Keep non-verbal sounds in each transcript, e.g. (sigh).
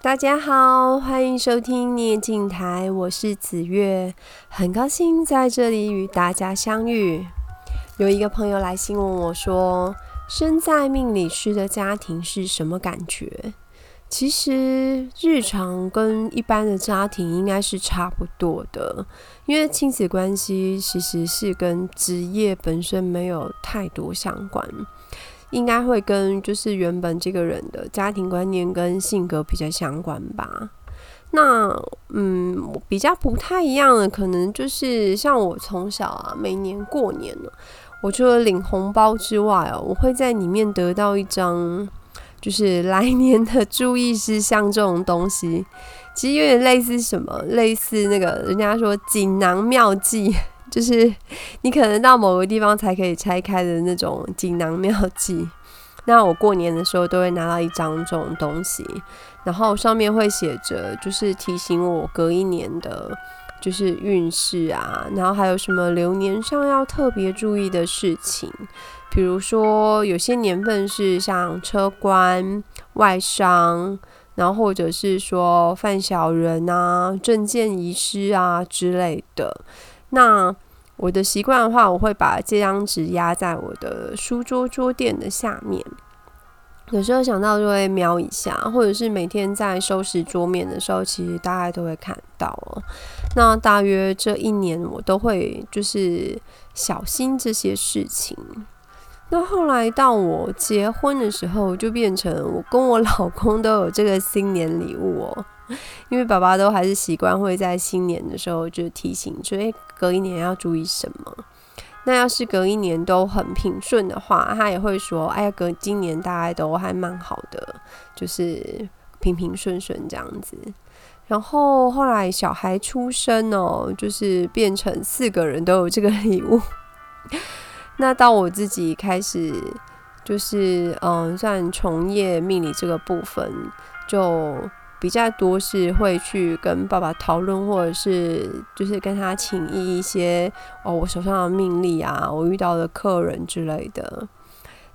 大家好，欢迎收听念经台，我是紫月，很高兴在这里与大家相遇。有一个朋友来信问我说，身在命理师的家庭是什么感觉？其实日常跟一般的家庭应该是差不多的，因为亲子关系其实是跟职业本身没有太多相关。应该会跟就是原本这个人的家庭观念跟性格比较相关吧。那嗯，比较不太一样的，可能就是像我从小啊，每年过年呢，我除了领红包之外哦，我会在里面得到一张就是来年的注意事项这种东西。其实有点类似什么，类似那个人家说锦囊妙计。就是 (laughs) 你可能到某个地方才可以拆开的那种锦囊妙计。那我过年的时候都会拿到一张这种东西，然后上面会写着，就是提醒我隔一年的，就是运势啊，然后还有什么流年上要特别注意的事情，比如说有些年份是像车关、外伤，然后或者是说犯小人啊、证件遗失啊之类的。那我的习惯的话，我会把这张纸压在我的书桌桌垫的下面。有时候想到就会瞄一下，或者是每天在收拾桌面的时候，其实大概都会看到哦。那大约这一年，我都会就是小心这些事情。那后来到我结婚的时候，就变成我跟我老公都有这个新年礼物哦。因为爸爸都还是习惯会在新年的时候就提醒，所以，隔一年要注意什么。那要是隔一年都很平顺的话，他也会说，哎呀，隔今年大概都还蛮好的，就是平平顺顺这样子。然后后来小孩出生哦，就是变成四个人都有这个礼物。那到我自己开始，就是嗯，算从业命理这个部分就。比较多是会去跟爸爸讨论，或者是就是跟他请益一些哦，我手上的命理啊，我遇到的客人之类的。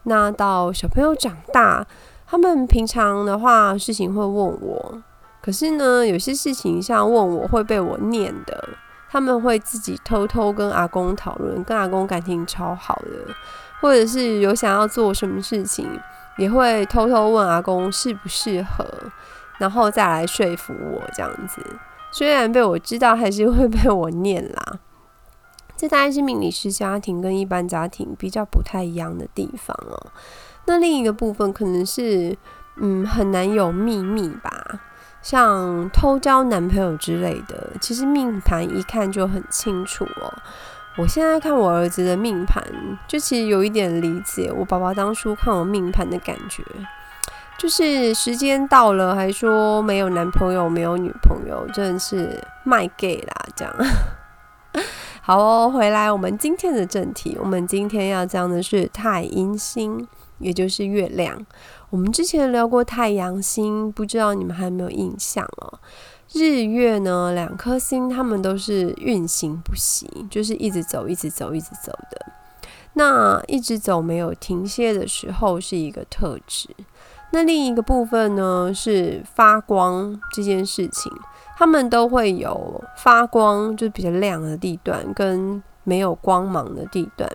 那到小朋友长大，他们平常的话事情会问我，可是呢，有些事情像问我会被我念的，他们会自己偷偷跟阿公讨论，跟阿公感情超好的，或者是有想要做什么事情，也会偷偷问阿公适不适合。然后再来说服我这样子，虽然被我知道，还是会被我念啦。这大概是命理师家庭跟一般家庭比较不太一样的地方哦。那另一个部分可能是，嗯，很难有秘密吧，像偷交男朋友之类的，其实命盘一看就很清楚哦。我现在看我儿子的命盘，就其实有一点理解我爸爸当初看我命盘的感觉。就是时间到了，还说没有男朋友，没有女朋友，真的是卖 gay 啦！这样，(laughs) 好哦，回来我们今天的正题，我们今天要讲的是太阴星，也就是月亮。我们之前聊过太阳星，不知道你们还有没有印象哦？日月呢，两颗星，它们都是运行不息，就是一直走，一直走，一直走的。那一直走没有停歇的时候，是一个特质。那另一个部分呢，是发光这件事情，它们都会有发光，就是比较亮的地段跟没有光芒的地段。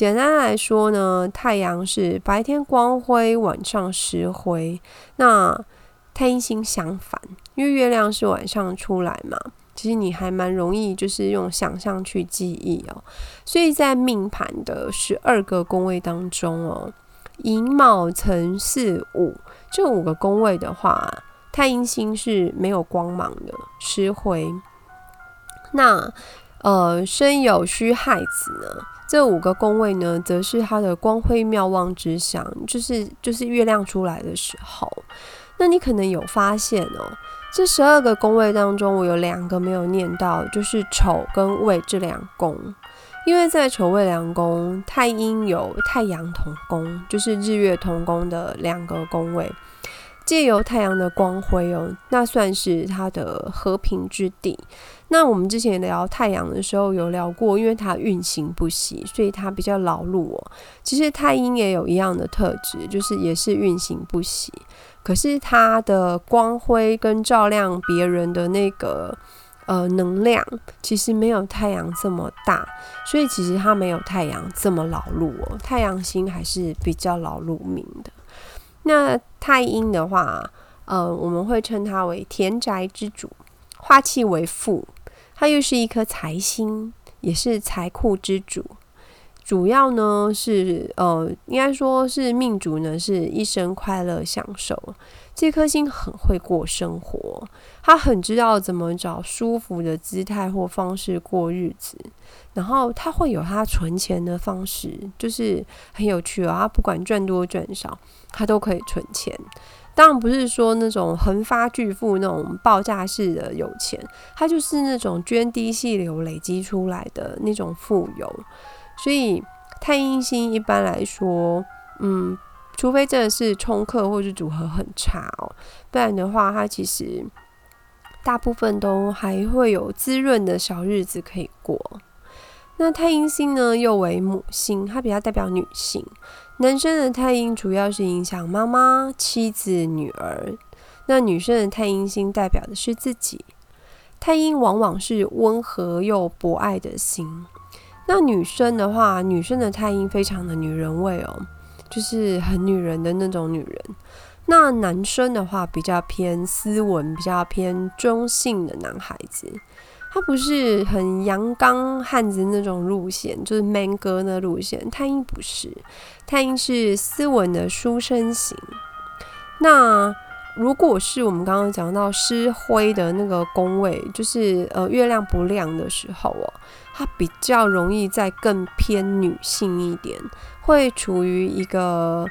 简单来说呢，太阳是白天光辉，晚上实辉。那太阴星相反，因为月亮是晚上出来嘛，其实你还蛮容易就是用想象去记忆哦。所以在命盘的十二个宫位当中哦。寅卯辰巳午这五个宫位的话，太阴星是没有光芒的，实辉。那呃申酉戌亥子呢？这五个宫位呢，则是它的光辉妙望之象，就是就是月亮出来的时候。那你可能有发现哦，这十二个宫位当中，我有两个没有念到，就是丑跟未这两宫。因为在丑未两宫，太阴有太阳同宫，就是日月同宫的两个宫位。借由太阳的光辉哦，那算是它的和平之地。那我们之前聊太阳的时候有聊过，因为它运行不息，所以它比较劳碌哦。其实太阴也有一样的特质，就是也是运行不息，可是它的光辉跟照亮别人的那个呃能量，其实没有太阳这么大，所以其实它没有太阳这么劳碌哦。太阳星还是比较劳碌命的。那太阴的话，呃，我们会称它为田宅之主，化气为富。它又是一颗财星，也是财库之主。主要呢是呃，应该说是命主呢是一生快乐享受。这颗星很会过生活，他很知道怎么找舒服的姿态或方式过日子。然后他会有他存钱的方式，就是很有趣哦。他不管赚多赚少，他都可以存钱。当然不是说那种横发巨富那种爆炸式的有钱，他就是那种涓滴细流累积出来的那种富有。所以太阴星一般来说，嗯，除非真的是冲克或是组合很差哦，不然的话，它其实大部分都还会有滋润的小日子可以过。那太阴星呢，又为母星，它比较代表女性。男生的太阴主要是影响妈妈、妻子、女儿，那女生的太阴星代表的是自己。太阴往往是温和又博爱的心。那女生的话，女生的太阴非常的女人味哦，就是很女人的那种女人。那男生的话，比较偏斯文，比较偏中性的男孩子。他不是很阳刚汉子那种路线，就是 man 哥的路线。太阴不是，太阴是斯文的书生型。那如果是我们刚刚讲到失灰的那个宫位，就是呃月亮不亮的时候哦，他比较容易再更偏女性一点，会处于一个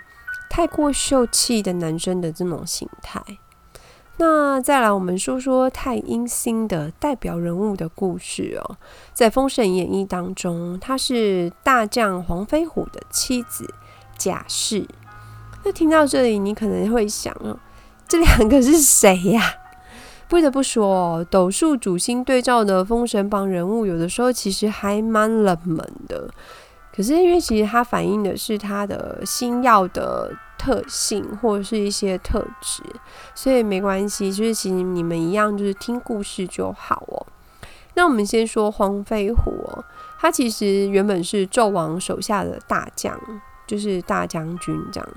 太过秀气的男生的这种形态。那再来，我们说说太阴星的代表人物的故事哦。在《封神演义》当中，他是大将黄飞虎的妻子贾氏。那听到这里，你可能会想哦，这两个是谁呀？不得不说，斗数主星对照的封神榜人物，有的时候其实还蛮冷门的。可是因为其实它反映的是他的星曜的。特性或者是一些特质，所以没关系，就是其实你们一样，就是听故事就好哦。那我们先说黄飞虎哦，他其实原本是纣王手下的大将，就是大将军这样。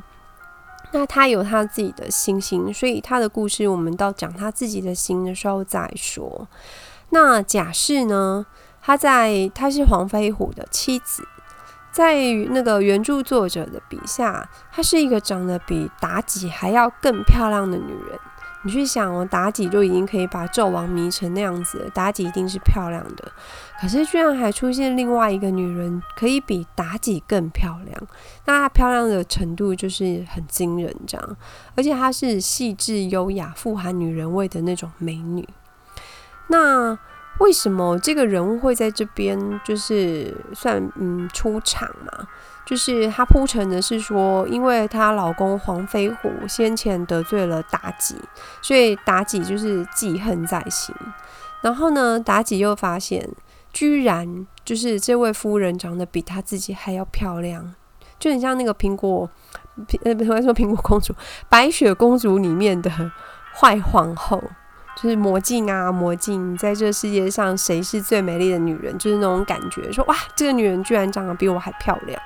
那他有他自己的星星，所以他的故事我们到讲他自己的心的时候再说。那贾氏呢，她在她是黄飞虎的妻子。在那个原著作者的笔下，她是一个长得比妲己还要更漂亮的女人。你去想哦，妲己就已经可以把纣王迷成那样子，妲己一定是漂亮的。可是居然还出现另外一个女人，可以比妲己更漂亮。那她漂亮的程度就是很惊人，这样。而且她是细致优雅、富含女人味的那种美女。那。为什么这个人物会在这边就是算嗯出场嘛？就是她铺陈的是说，因为她老公黄飞虎先前得罪了妲己，所以妲己就是记恨在心。然后呢，妲己又发现，居然就是这位夫人长得比她自己还要漂亮，就很像那个苹果，呃，不是说苹果公主，白雪公主里面的坏皇后。就是魔镜啊，魔镜，在这世界上谁是最美丽的女人？就是那种感觉，说哇，这个女人居然长得比我还漂亮，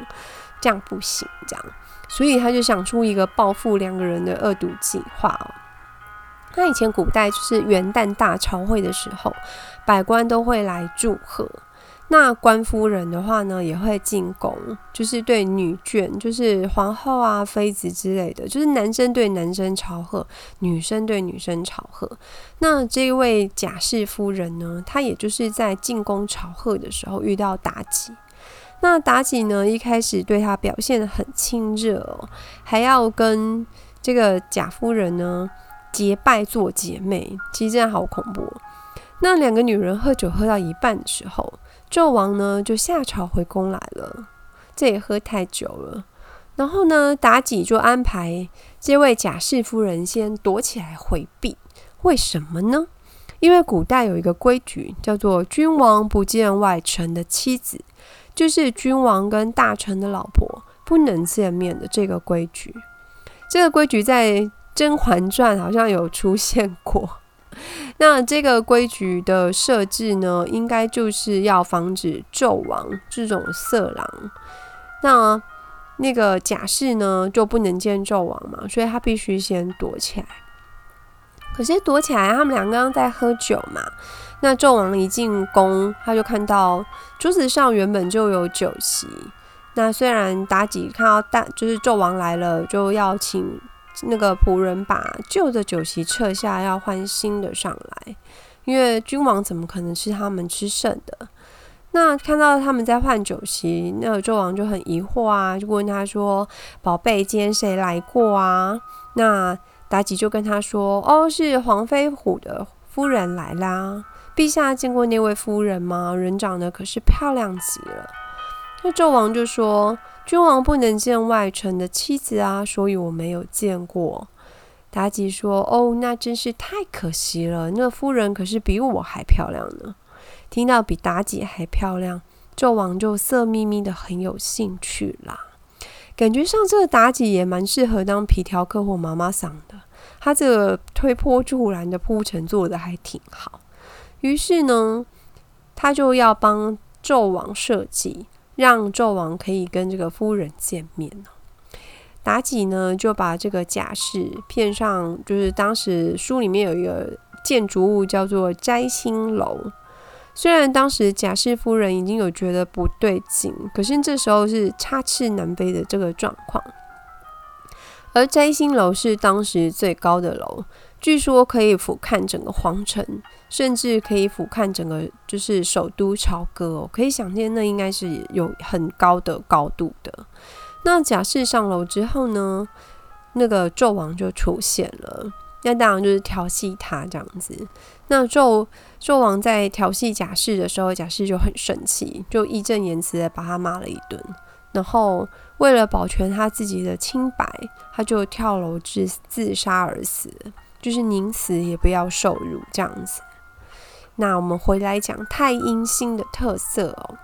这样不行，这样，所以他就想出一个报复两个人的恶毒计划哦。那以前古代就是元旦大朝会的时候，百官都会来祝贺。那官夫人的话呢，也会进宫，就是对女眷，就是皇后啊、妃子之类的，就是男生对男生朝贺，女生对女生朝贺。那这位贾氏夫人呢，她也就是在进宫朝贺的时候遇到妲己。那妲己呢，一开始对她表现得很亲热哦，还要跟这个贾夫人呢结拜做姐妹，其实真的好恐怖。那两个女人喝酒喝到一半的时候，纣王呢就下朝回宫来了，这也喝太久了。然后呢，妲己就安排这位贾氏夫人先躲起来回避。为什么呢？因为古代有一个规矩，叫做“君王不见外臣的妻子”，就是君王跟大臣的老婆不能见面的这个规矩。这个规矩在《甄嬛传》好像有出现过。那这个规矩的设置呢，应该就是要防止纣王这种色狼。那那个贾氏呢，就不能见纣王嘛，所以他必须先躲起来。可是躲起来，他们两个刚在喝酒嘛。那纣王一进宫，他就看到桌子上原本就有酒席。那虽然妲己看到大就是纣王来了，就要请那个仆人把旧的酒席撤下，要换新的上来。因为君王怎么可能吃他们吃剩的？那看到他们在换酒席，那个纣王就很疑惑啊，就问他说：“宝贝，今天谁来过啊？”那妲己就跟他说：“哦，是黄飞虎的夫人来啦。陛下见过那位夫人吗？人长得可是漂亮极了。”那纣王就说：“君王不能见外臣的妻子啊，所以我没有见过。”妲己说：“哦，那真是太可惜了。那夫人可是比我还漂亮呢。”听到比妲己还漂亮，纣王就色眯眯的，很有兴趣啦。感觉上，这个妲己也蛮适合当皮条客或妈妈桑的。她这个推波助澜的铺陈做得还挺好。于是呢，他就要帮纣王设计，让纣王可以跟这个夫人见面。妲己呢，就把这个贾氏骗上，就是当时书里面有一个建筑物叫做摘星楼。虽然当时贾氏夫人已经有觉得不对劲，可是这时候是插翅难飞的这个状况。而摘星楼是当时最高的楼，据说可以俯瞰整个皇城，甚至可以俯瞰整个就是首都朝歌哦。可以想见，那应该是有很高的高度的。那贾氏上楼之后呢，那个纣王就出现了。那当然就是调戏他这样子。那纣纣王在调戏贾氏的时候，贾氏就很生气，就义正言辞的把他骂了一顿。然后为了保全他自己的清白，他就跳楼自自杀而死，就是宁死也不要受辱这样子。那我们回来讲太阴星的特色哦，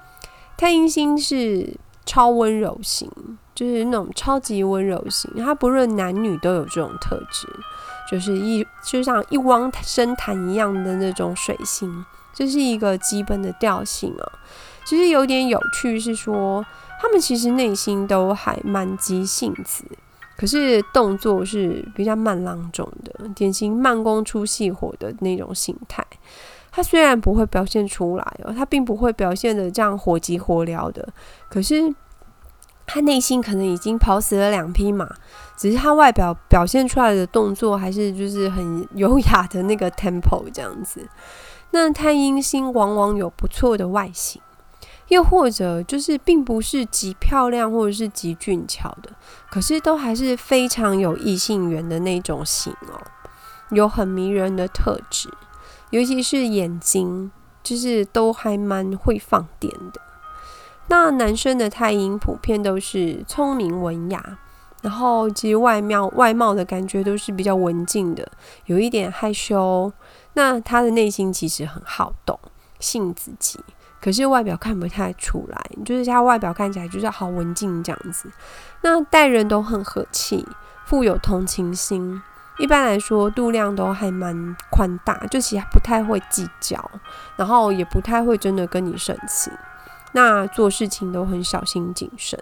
太阴星是超温柔型，就是那种超级温柔型，它不论男女都有这种特质。就是一就像一汪深潭一样的那种水星，这是一个基本的调性啊。其实有点有趣，是说他们其实内心都还蛮急性子，可是动作是比较慢郎中的，典型慢工出细活的那种形态。他虽然不会表现出来哦，他并不会表现得这样火急火燎的，可是。他内心可能已经跑死了两匹马，只是他外表表现出来的动作还是就是很优雅的那个 tempo 这样子。那太阴星往往有不错的外形，又或者就是并不是极漂亮或者是极俊俏的，可是都还是非常有异性缘的那种型哦，有很迷人的特质，尤其是眼睛，就是都还蛮会放电的。那男生的太阴普遍都是聪明文雅，然后其实外貌外貌的感觉都是比较文静的，有一点害羞。那他的内心其实很好动，性子急，可是外表看不太出来，就是他外表看起来就是好文静这样子。那待人都很和气，富有同情心。一般来说，度量都还蛮宽大，就其实不太会计较，然后也不太会真的跟你生气。那做事情都很小心谨慎。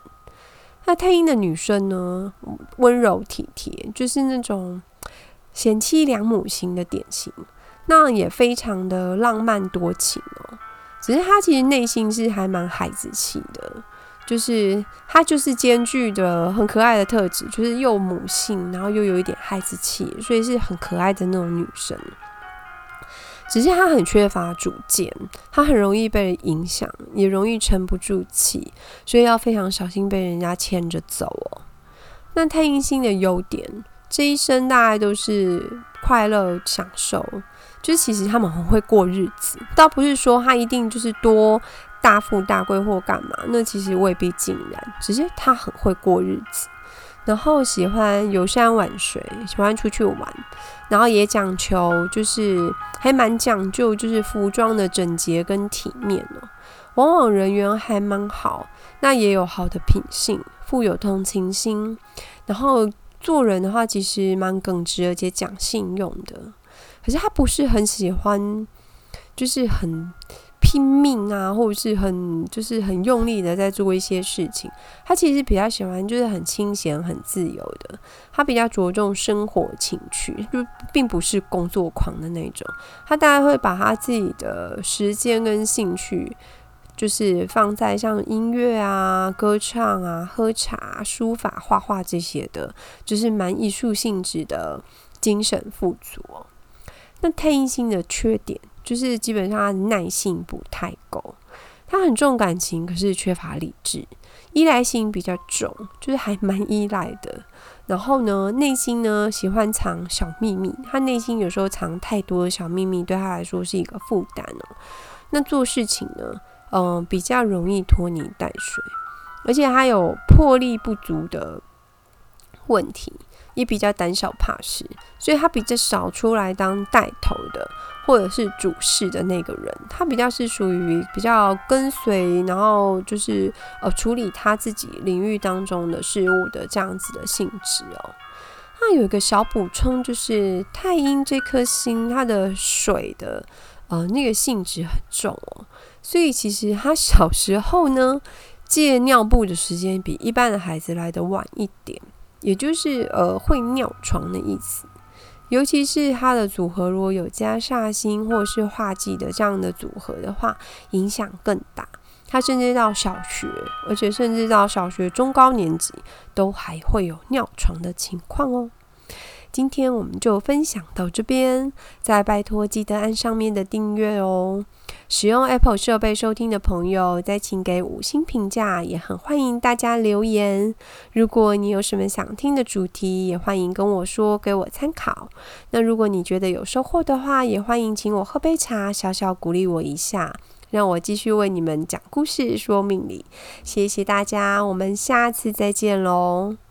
那太阴的女生呢，温柔体贴，就是那种贤妻良母型的典型。那也非常的浪漫多情哦。只是她其实内心是还蛮孩子气的，就是她就是兼具的很可爱的特质，就是又母性，然后又有一点孩子气，所以是很可爱的那种女生。只是他很缺乏主见，他很容易被人影响，也容易沉不住气，所以要非常小心被人家牵着走哦。那太阴星的优点，这一生大概都是快乐享受，就是其实他们很会过日子，倒不是说他一定就是多大富大贵或干嘛，那其实未必尽然，只是他很会过日子，然后喜欢游山玩水，喜欢出去玩，然后也讲求就是还蛮讲究，就是服装的整洁跟体面哦。往往人缘还蛮好，那也有好的品性，富有同情心，然后做人的话其实蛮耿直，而且讲信用的。可是他不是很喜欢，就是很。拼命啊，或者是很就是很用力的在做一些事情。他其实比较喜欢就是很清闲、很自由的。他比较着重生活情趣，就并不是工作狂的那种。他大概会把他自己的时间跟兴趣，就是放在像音乐啊、歌唱啊、喝茶、书法、画画这些的，就是蛮艺术性质的精神富足。那太阴星的缺点。就是基本上他耐性不太够，他很重感情，可是缺乏理智，依赖性比较重，就是还蛮依赖的。然后呢，内心呢喜欢藏小秘密，他内心有时候藏太多的小秘密，对他来说是一个负担哦。那做事情呢，嗯、比较容易拖泥带水，而且他有魄力不足的问题。也比较胆小怕事，所以他比较少出来当带头的或者是主事的那个人。他比较是属于比较跟随，然后就是呃处理他自己领域当中的事物的这样子的性质哦。那有一个小补充，就是太阴这颗星，它的水的呃那个性质很重哦，所以其实他小时候呢借尿布的时间比一般的孩子来得晚一点。也就是呃会尿床的意思，尤其是它的组合如果有加煞星或是化忌的这样的组合的话，影响更大。它甚至到小学，而且甚至到小学中高年级都还会有尿床的情况哦。今天我们就分享到这边，再拜托记得按上面的订阅哦。使用 Apple 设备收听的朋友，再请给五星评价，也很欢迎大家留言。如果你有什么想听的主题，也欢迎跟我说，给我参考。那如果你觉得有收获的话，也欢迎请我喝杯茶，小小鼓励我一下，让我继续为你们讲故事、说命理。谢谢大家，我们下次再见喽。